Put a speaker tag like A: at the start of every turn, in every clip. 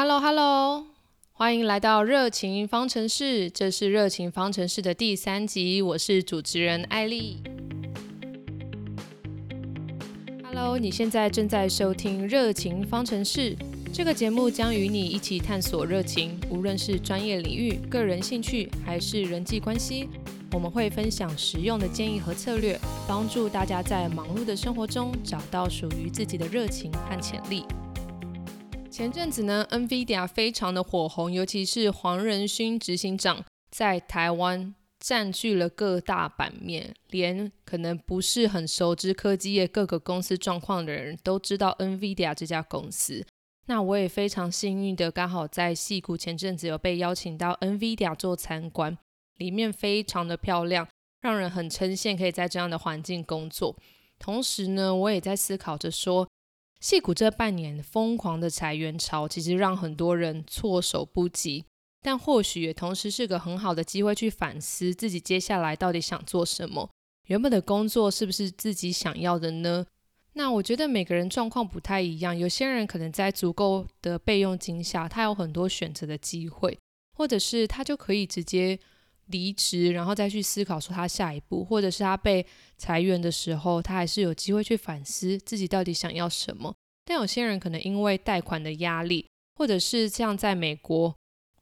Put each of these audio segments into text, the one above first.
A: Hello Hello，欢迎来到热情方程式，这是热情方程式的第三集，我是主持人艾丽。Hello，你现在正在收听热情方程式，这个节目将与你一起探索热情，无论是专业领域、个人兴趣还是人际关系，我们会分享实用的建议和策略，帮助大家在忙碌的生活中找到属于自己的热情和潜力。前阵子呢，NVIDIA 非常的火红，尤其是黄仁勋执行长在台湾占据了各大版面，连可能不是很熟知科技业各个公司状况的人都知道 NVIDIA 这家公司。那我也非常幸运的，刚好在戏谷前阵子有被邀请到 NVIDIA 做参观，里面非常的漂亮，让人很称羡可以在这样的环境工作。同时呢，我也在思考着说。戏股这半年疯狂的裁员潮，其实让很多人措手不及，但或许也同时是个很好的机会去反思自己接下来到底想做什么，原本的工作是不是自己想要的呢？那我觉得每个人状况不太一样，有些人可能在足够的备用金下，他有很多选择的机会，或者是他就可以直接。离职，然后再去思考说他下一步，或者是他被裁员的时候，他还是有机会去反思自己到底想要什么。但有些人可能因为贷款的压力，或者是像在美国，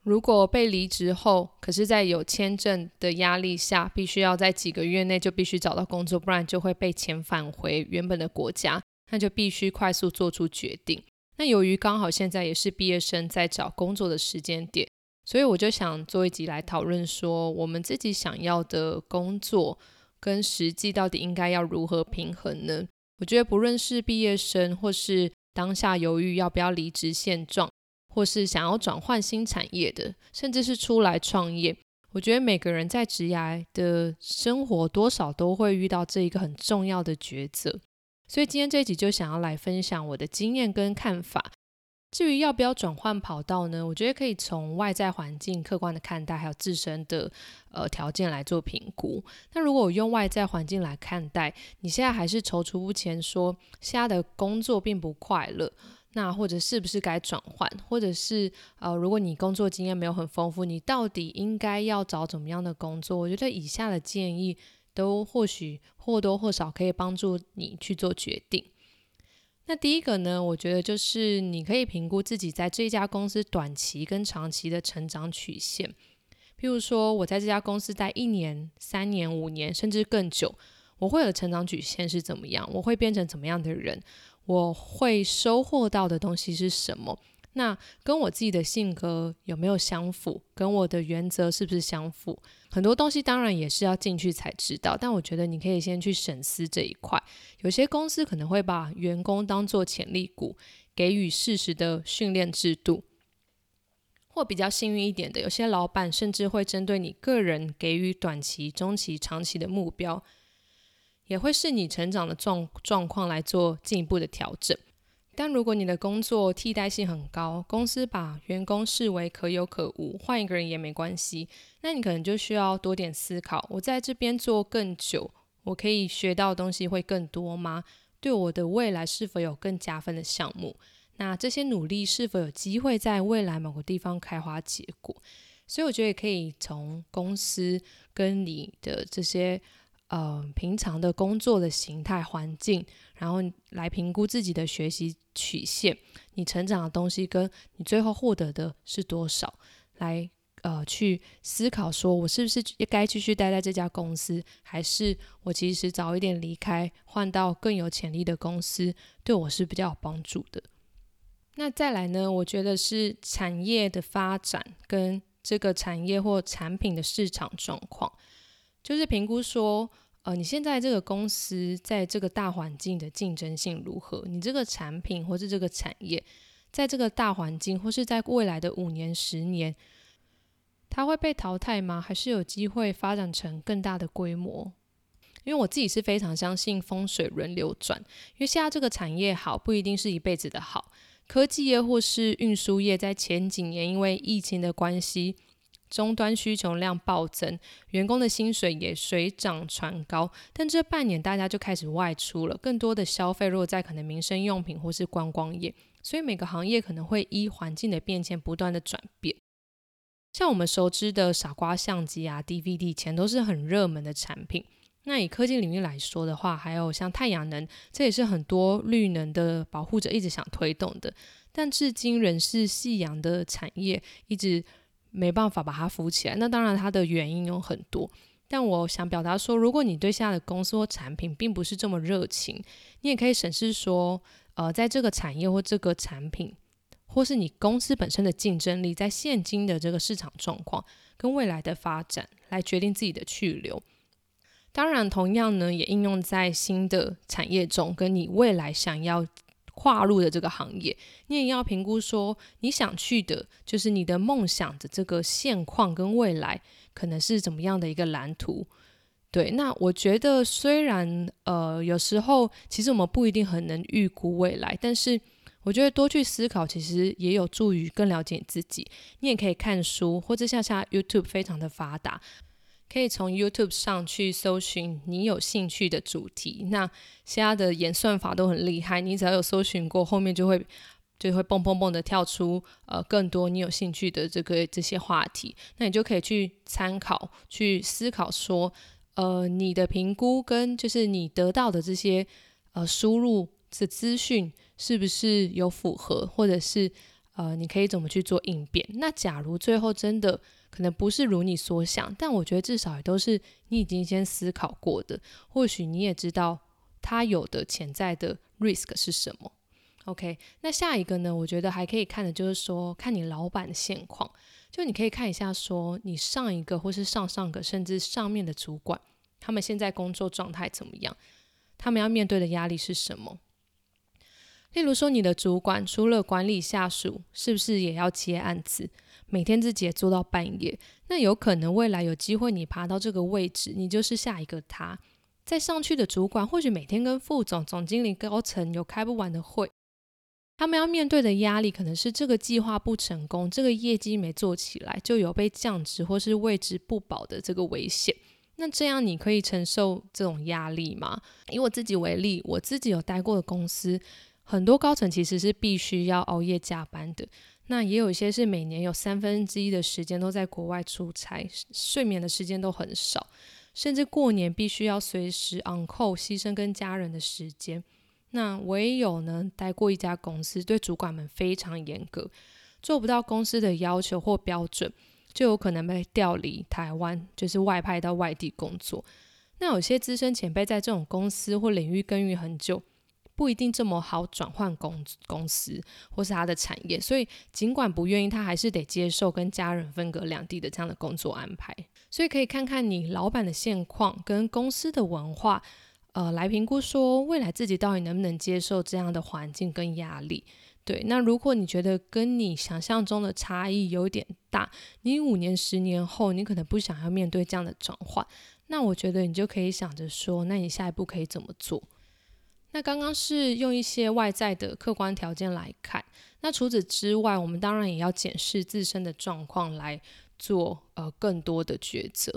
A: 如果被离职后，可是在有签证的压力下，必须要在几个月内就必须找到工作，不然就会被遣返回原本的国家，那就必须快速做出决定。那由于刚好现在也是毕业生在找工作的时间点。所以我就想做一集来讨论，说我们自己想要的工作跟实际到底应该要如何平衡呢？我觉得不论是毕业生，或是当下犹豫要不要离职现状，或是想要转换新产业的，甚至是出来创业，我觉得每个人在职涯的生活多少都会遇到这一个很重要的抉择。所以今天这一集就想要来分享我的经验跟看法。至于要不要转换跑道呢？我觉得可以从外在环境客观的看待，还有自身的呃条件来做评估。那如果我用外在环境来看待，你现在还是踌躇不前，说现在的工作并不快乐，那或者是不是该转换，或者是呃，如果你工作经验没有很丰富，你到底应该要找怎么样的工作？我觉得以下的建议都或许或多或少可以帮助你去做决定。那第一个呢，我觉得就是你可以评估自己在这家公司短期跟长期的成长曲线。譬如说，我在这家公司待一年、三年、五年，甚至更久，我会有成长曲线是怎么样？我会变成怎么样的人？我会收获到的东西是什么？那跟我自己的性格有没有相符？跟我的原则是不是相符？很多东西当然也是要进去才知道，但我觉得你可以先去审思这一块。有些公司可能会把员工当做潜力股，给予适时的训练制度，或比较幸运一点的，有些老板甚至会针对你个人给予短期、中期、长期的目标，也会视你成长的状状况来做进一步的调整。但如果你的工作替代性很高，公司把员工视为可有可无，换一个人也没关系，那你可能就需要多点思考：我在这边做更久，我可以学到的东西会更多吗？对我的未来是否有更加分的项目？那这些努力是否有机会在未来某个地方开花结果？所以我觉得可以从公司跟你的这些。呃，平常的工作的形态环境，然后来评估自己的学习曲线，你成长的东西跟你最后获得的是多少，来呃去思考，说我是不是该继续待在这家公司，还是我其实早一点离开，换到更有潜力的公司，对我是比较有帮助的。那再来呢，我觉得是产业的发展跟这个产业或产品的市场状况。就是评估说，呃，你现在这个公司在这个大环境的竞争性如何？你这个产品或是这个产业，在这个大环境或是在未来的五年、十年，它会被淘汰吗？还是有机会发展成更大的规模？因为我自己是非常相信风水轮流转，因为现在这个产业好，不一定是一辈子的好。科技业或是运输业，在前几年因为疫情的关系。终端需求量暴增，员工的薪水也水涨船高。但这半年大家就开始外出了，更多的消费落在可能民生用品或是观光业，所以每个行业可能会依环境的变迁不断的转变。像我们熟知的傻瓜相机啊、DVD，前都是很热门的产品。那以科技领域来说的话，还有像太阳能，这也是很多绿能的保护者一直想推动的，但至今仍是夕阳的产业，一直没办法把它扶起来。那当然它的原因有很多，但我想表达说，如果你对现在的公司或产品并不是这么热情，你也可以审视说，呃，在这个产业或这个产品，或是你公司本身的竞争力，在现今的这个市场状况跟未来的发展，来决定自己的去留。当然，同样呢，也应用在新的产业中，跟你未来想要跨入的这个行业，你也要评估说，你想去的，就是你的梦想的这个现况跟未来可能是怎么样的一个蓝图。对，那我觉得虽然呃，有时候其实我们不一定很能预估未来，但是我觉得多去思考，其实也有助于更了解你自己。你也可以看书，或者像像 YouTube 非常的发达。可以从 YouTube 上去搜寻你有兴趣的主题，那现在的演算法都很厉害，你只要有搜寻过，后面就会就会蹦蹦蹦的跳出呃更多你有兴趣的这个这些话题，那你就可以去参考、去思考说，呃，你的评估跟就是你得到的这些呃输入的资讯是不是有符合，或者是呃你可以怎么去做应变？那假如最后真的。可能不是如你所想，但我觉得至少也都是你已经先思考过的。或许你也知道它有的潜在的 risk 是什么。OK，那下一个呢？我觉得还可以看的就是说，看你老板的现况，就你可以看一下说，你上一个或是上上个，甚至上面的主管，他们现在工作状态怎么样？他们要面对的压力是什么？例如说，你的主管除了管理下属，是不是也要接案子？每天自己也做到半夜，那有可能未来有机会你爬到这个位置，你就是下一个他。再上去的主管，或许每天跟副总、总经理、高层有开不完的会，他们要面对的压力可能是这个计划不成功，这个业绩没做起来，就有被降职或是位置不保的这个危险。那这样你可以承受这种压力吗？以我自己为例，我自己有待过的公司，很多高层其实是必须要熬夜加班的。那也有一些是每年有三分之一的时间都在国外出差，睡眠的时间都很少，甚至过年必须要随时 on call，牺牲跟家人的时间。那我也有呢，待过一家公司，对主管们非常严格，做不到公司的要求或标准，就有可能被调离台湾，就是外派到外地工作。那有些资深前辈在这种公司或领域耕耘很久。不一定这么好转换公公司或是他的产业，所以尽管不愿意，他还是得接受跟家人分隔两地的这样的工作安排。所以可以看看你老板的现况跟公司的文化，呃，来评估说未来自己到底能不能接受这样的环境跟压力。对，那如果你觉得跟你想象中的差异有点大，你五年、十年后你可能不想要面对这样的转换，那我觉得你就可以想着说，那你下一步可以怎么做？那刚刚是用一些外在的客观条件来看，那除此之外，我们当然也要检视自身的状况来做呃更多的抉择。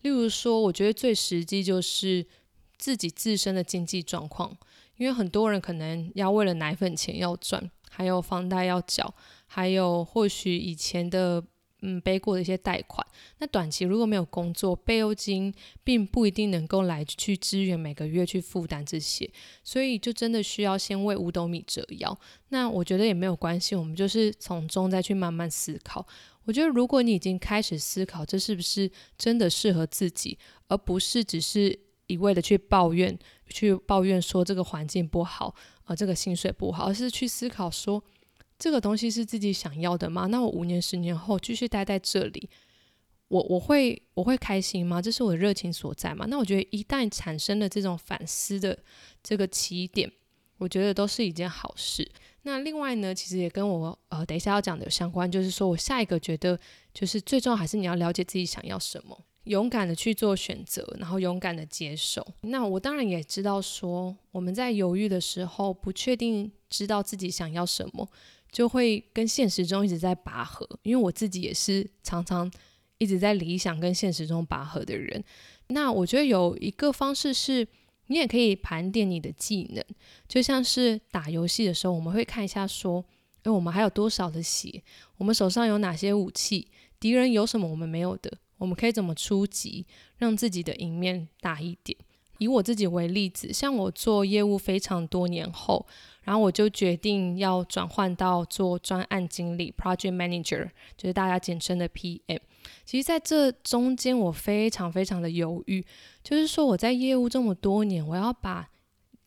A: 例如说，我觉得最实际就是自己自身的经济状况，因为很多人可能要为了奶粉钱要赚，还有房贷要缴，还有或许以前的。嗯，背过的一些贷款，那短期如果没有工作，备用金并不一定能够来去支援每个月去负担这些，所以就真的需要先为五斗米折腰。那我觉得也没有关系，我们就是从中再去慢慢思考。我觉得如果你已经开始思考这是不是真的适合自己，而不是只是一味的去抱怨，去抱怨说这个环境不好，呃，这个薪水不好，而是去思考说。这个东西是自己想要的吗？那我五年、十年后继续待在这里，我我会我会开心吗？这是我的热情所在吗？那我觉得一旦产生了这种反思的这个起点，我觉得都是一件好事。那另外呢，其实也跟我呃等一下要讲的有相关，就是说我下一个觉得就是最重要还是你要了解自己想要什么，勇敢的去做选择，然后勇敢的接受。那我当然也知道说我们在犹豫的时候，不确定知道自己想要什么。就会跟现实中一直在拔河，因为我自己也是常常一直在理想跟现实中拔河的人。那我觉得有一个方式是，你也可以盘点你的技能，就像是打游戏的时候，我们会看一下说，诶，我们还有多少的血？我们手上有哪些武器？敌人有什么我们没有的？我们可以怎么出击，让自己的赢面大一点？以我自己为例子，像我做业务非常多年后，然后我就决定要转换到做专案经理 （Project Manager），就是大家简称的 PM。其实，在这中间，我非常非常的犹豫，就是说我在业务这么多年，我要把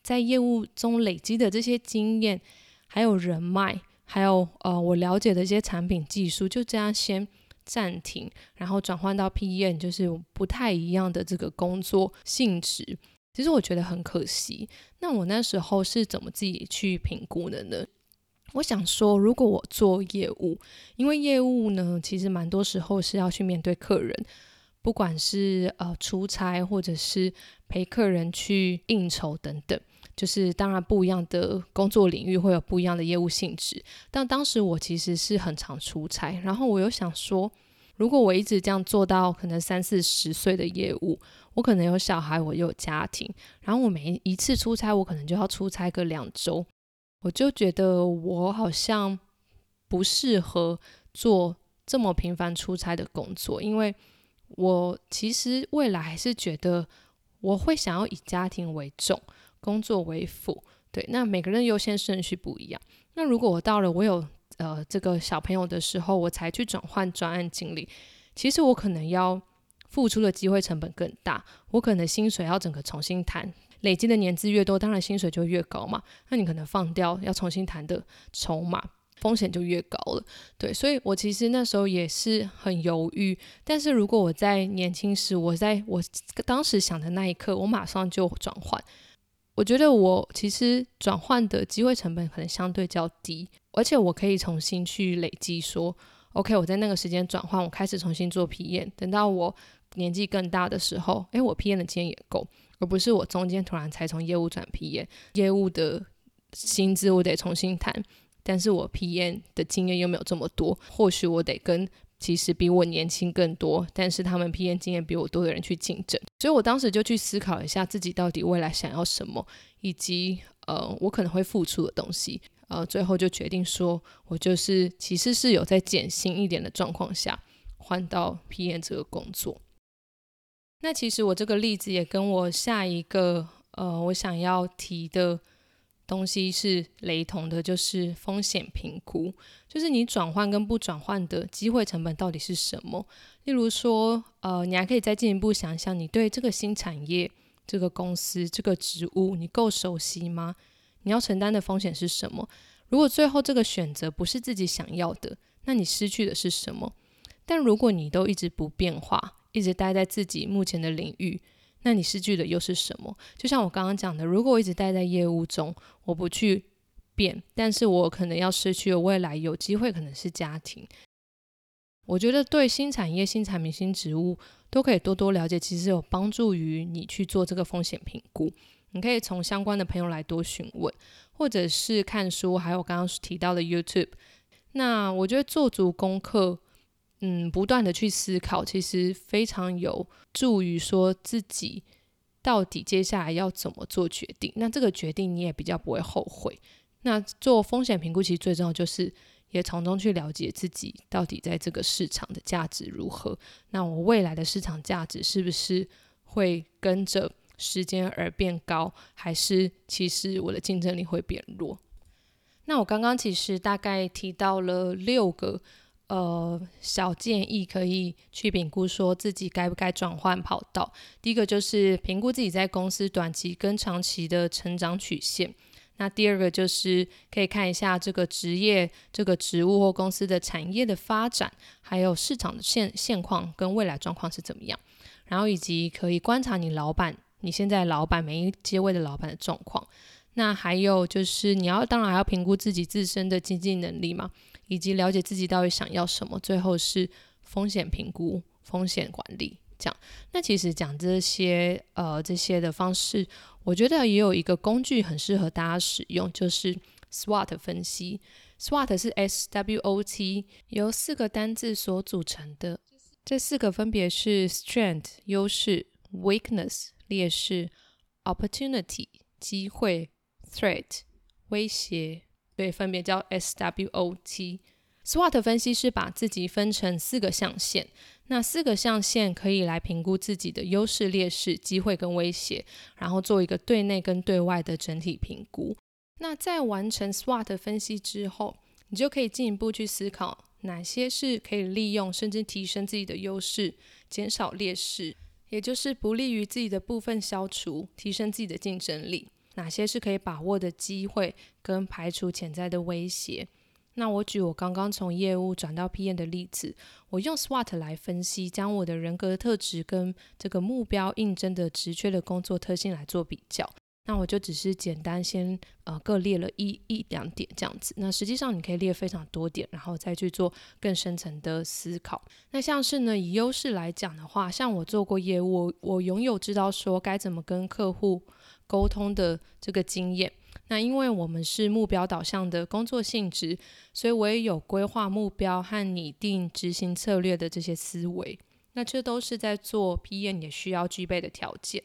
A: 在业务中累积的这些经验，还有人脉，还有呃我了解的一些产品技术，就这样先暂停，然后转换到 P E N，就是不太一样的这个工作性质。其实我觉得很可惜。那我那时候是怎么自己去评估的呢？我想说，如果我做业务，因为业务呢，其实蛮多时候是要去面对客人。不管是呃出差，或者是陪客人去应酬等等，就是当然不一样的工作领域会有不一样的业务性质。但当时我其实是很常出差，然后我又想说，如果我一直这样做到可能三四十岁的业务，我可能有小孩，我有家庭，然后我每一次出差，我可能就要出差个两周，我就觉得我好像不适合做这么频繁出差的工作，因为。我其实未来还是觉得我会想要以家庭为重，工作为辅。对，那每个人优先顺序不一样。那如果我到了我有呃这个小朋友的时候，我才去转换专案经理，其实我可能要付出的机会成本更大，我可能薪水要整个重新谈，累积的年资越多，当然薪水就越高嘛。那你可能放掉要重新谈的筹码。风险就越高了，对，所以我其实那时候也是很犹豫。但是如果我在年轻时，我在我当时想的那一刻，我马上就转换，我觉得我其实转换的机会成本可能相对较低，而且我可以重新去累积，说 OK，我在那个时间转换，我开始重新做批验，等到我年纪更大的时候，诶，我批验的经验也够，而不是我中间突然才从业务转批验，业务的薪资我得重新谈。但是我 PM 的经验又没有这么多，或许我得跟其实比我年轻更多，但是他们 PM 经验比我多的人去竞争。所以我当时就去思考一下自己到底未来想要什么，以及呃我可能会付出的东西。呃，最后就决定说，我就是其实是有在减薪一点的状况下换到 PM 这个工作。那其实我这个例子也跟我下一个呃我想要提的。东西是雷同的，就是风险评估，就是你转换跟不转换的机会成本到底是什么？例如说，呃，你还可以再进一步想想，你对这个新产业、这个公司、这个职务，你够熟悉吗？你要承担的风险是什么？如果最后这个选择不是自己想要的，那你失去的是什么？但如果你都一直不变化，一直待在自己目前的领域，那你失去的又是什么？就像我刚刚讲的，如果我一直待在业务中，我不去变，但是我可能要失去的未来有机会可能是家庭。我觉得对新产业、新产品、新职务都可以多多了解，其实有帮助于你去做这个风险评估。你可以从相关的朋友来多询问，或者是看书，还有刚刚提到的 YouTube。那我觉得做足功课。嗯，不断的去思考，其实非常有助于说自己到底接下来要怎么做决定。那这个决定你也比较不会后悔。那做风险评估其实最重要就是也从中去了解自己到底在这个市场的价值如何。那我未来的市场价值是不是会跟着时间而变高，还是其实我的竞争力会变弱？那我刚刚其实大概提到了六个。呃，小建议可以去评估，说自己该不该转换跑道。第一个就是评估自己在公司短期跟长期的成长曲线。那第二个就是可以看一下这个职业、这个职务或公司的产业的发展，还有市场的现现况跟未来状况是怎么样。然后以及可以观察你老板，你现在老板每一阶位的老板的状况。那还有就是你要当然还要评估自己自身的经济能力嘛。以及了解自己到底想要什么，最后是风险评估、风险管理这样。那其实讲这些呃这些的方式，我觉得也有一个工具很适合大家使用，就是 SWOT 分析。SWOT 是 S W O T，由四个单字所组成的。这四个分别是 Strength 优势、Weakness 劣势、Opportunity 机会、Threat 威胁对，分别叫 SWOT。SWOT 分析是把自己分成四个象限，那四个象限可以来评估自己的优势、劣势、机会跟威胁，然后做一个对内跟对外的整体评估。那在完成 SWOT 分析之后，你就可以进一步去思考哪些是可以利用，甚至提升自己的优势，减少劣势，也就是不利于自己的部分消除，提升自己的竞争力。哪些是可以把握的机会，跟排除潜在的威胁？那我举我刚刚从业务转到 PM 的例子，我用 SWOT 来分析，将我的人格特质跟这个目标应征的职缺的工作特性来做比较。那我就只是简单先呃各列了一一两点这样子。那实际上你可以列非常多点，然后再去做更深层的思考。那像是呢以优势来讲的话，像我做过业务，我拥有知道说该怎么跟客户沟通的这个经验。那因为我们是目标导向的工作性质，所以我也有规划目标和拟定执行策略的这些思维。那这都是在做 PM 也需要具备的条件。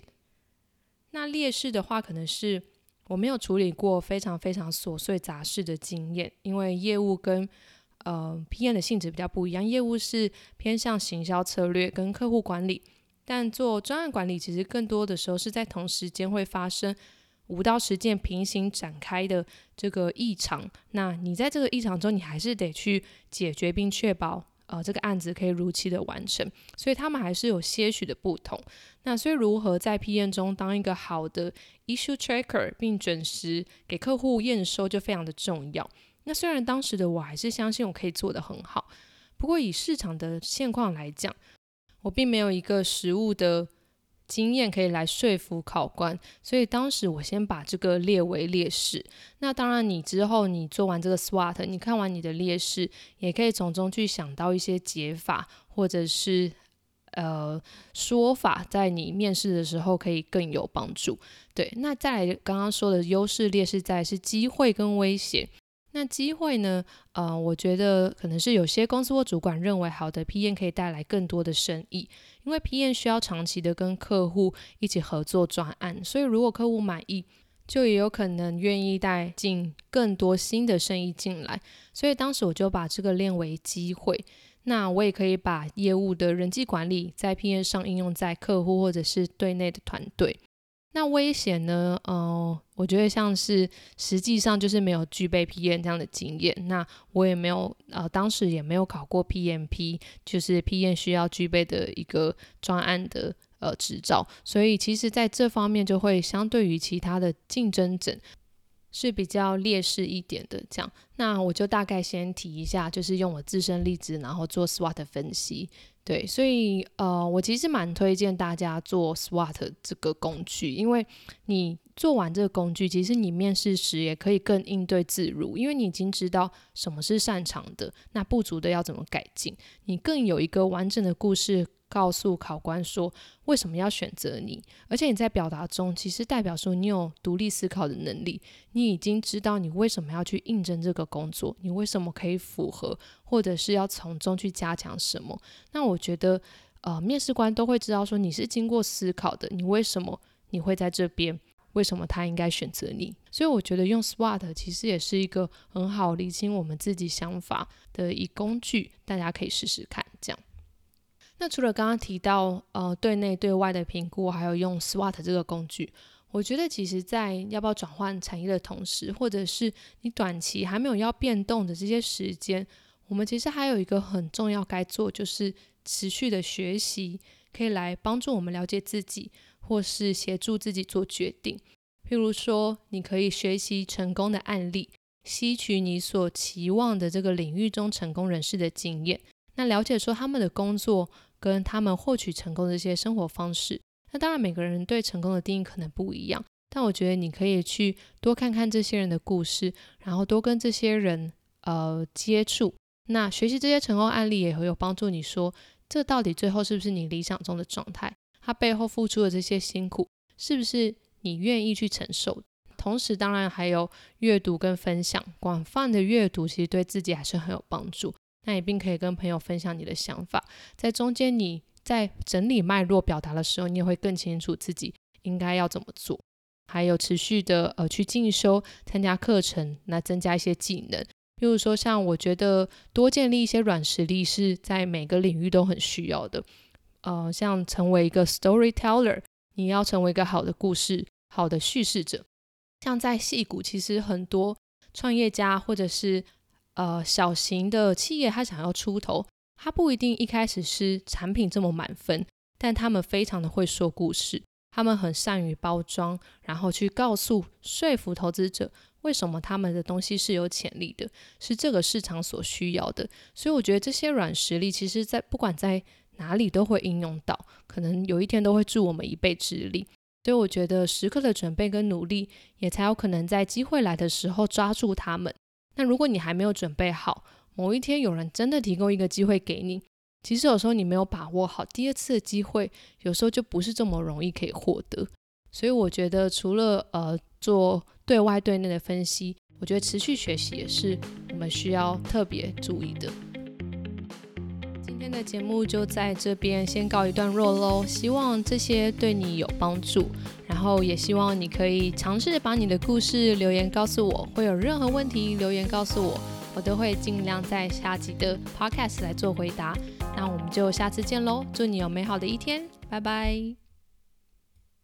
A: 那劣势的话，可能是我没有处理过非常非常琐碎杂事的经验，因为业务跟呃 PM 的性质比较不一样，业务是偏向行销策略跟客户管理，但做专案管理其实更多的时候是在同时间会发生。五到十件平行展开的这个异常，那你在这个异常中，你还是得去解决并确保，呃，这个案子可以如期的完成。所以他们还是有些许的不同。那所以如何在 PM 中当一个好的 issue tracker，并准时给客户验收，就非常的重要。那虽然当时的我还是相信我可以做得很好，不过以市场的现况来讲，我并没有一个实物的。经验可以来说服考官，所以当时我先把这个列为劣势。那当然，你之后你做完这个 SWOT，你看完你的劣势，也可以从中去想到一些解法，或者是呃说法，在你面试的时候可以更有帮助。对，那再来刚刚说的优势劣势在是机会跟威胁。那机会呢？呃，我觉得可能是有些公司或主管认为好的 PM 可以带来更多的生意，因为 PM 需要长期的跟客户一起合作专案，所以如果客户满意，就也有可能愿意带进更多新的生意进来。所以当时我就把这个列为机会。那我也可以把业务的人际管理在 PM 上应用在客户或者是对内的团队。那危险呢？呃，我觉得像是实际上就是没有具备 PM 这样的经验。那我也没有呃，当时也没有考过 PMP，就是 PM 需要具备的一个专案的呃执照。所以其实在这方面就会相对于其他的竞争者是比较劣势一点的。这样，那我就大概先提一下，就是用我自身例子，然后做 SWOT 分析。对，所以呃，我其实蛮推荐大家做 SWOT 这个工具，因为你做完这个工具，其实你面试时也可以更应对自如，因为你已经知道什么是擅长的，那不足的要怎么改进，你更有一个完整的故事。告诉考官说为什么要选择你，而且你在表达中其实代表说你有独立思考的能力，你已经知道你为什么要去应征这个工作，你为什么可以符合，或者是要从中去加强什么。那我觉得，呃，面试官都会知道说你是经过思考的，你为什么你会在这边，为什么他应该选择你。所以我觉得用 SWOT 其实也是一个很好理清我们自己想法的一工具，大家可以试试看这样。那除了刚刚提到呃对内对外的评估，还有用 SWOT 这个工具，我觉得其实在要不要转换产业的同时，或者是你短期还没有要变动的这些时间，我们其实还有一个很重要该做，就是持续的学习，可以来帮助我们了解自己，或是协助自己做决定。譬如说，你可以学习成功的案例，吸取你所期望的这个领域中成功人士的经验，那了解说他们的工作。跟他们获取成功的一些生活方式，那当然每个人对成功的定义可能不一样，但我觉得你可以去多看看这些人的故事，然后多跟这些人呃接触，那学习这些成功案例也会有帮助。你说这到底最后是不是你理想中的状态？他背后付出的这些辛苦，是不是你愿意去承受？同时，当然还有阅读跟分享，广泛的阅读其实对自己还是很有帮助。那你并可以跟朋友分享你的想法，在中间你在整理脉络表达的时候，你也会更清楚自己应该要怎么做。还有持续的呃去进修、参加课程，那增加一些技能。比如说，像我觉得多建立一些软实力是在每个领域都很需要的。呃，像成为一个 storyteller，你要成为一个好的故事、好的叙事者。像在戏谷，其实很多创业家或者是呃小型的企业，他想要出头，他不一定一开始是产品这么满分，但他们非常的会说故事。他们很善于包装，然后去告诉、说服投资者为什么他们的东西是有潜力的，是这个市场所需要的。所以我觉得这些软实力，其实在不管在哪里都会应用到，可能有一天都会助我们一臂之力。所以我觉得时刻的准备跟努力，也才有可能在机会来的时候抓住他们。那如果你还没有准备好，某一天有人真的提供一个机会给你。其实有时候你没有把握好第二次的机会，有时候就不是这么容易可以获得。所以我觉得除了呃做对外对内的分析，我觉得持续学习也是我们需要特别注意的。今天的节目就在这边先告一段落喽，希望这些对你有帮助，然后也希望你可以尝试把你的故事留言告诉我，会有任何问题留言告诉我，我都会尽量在下集的 podcast 来做回答。那我们就下次见喽！祝你有美好的一天，拜拜。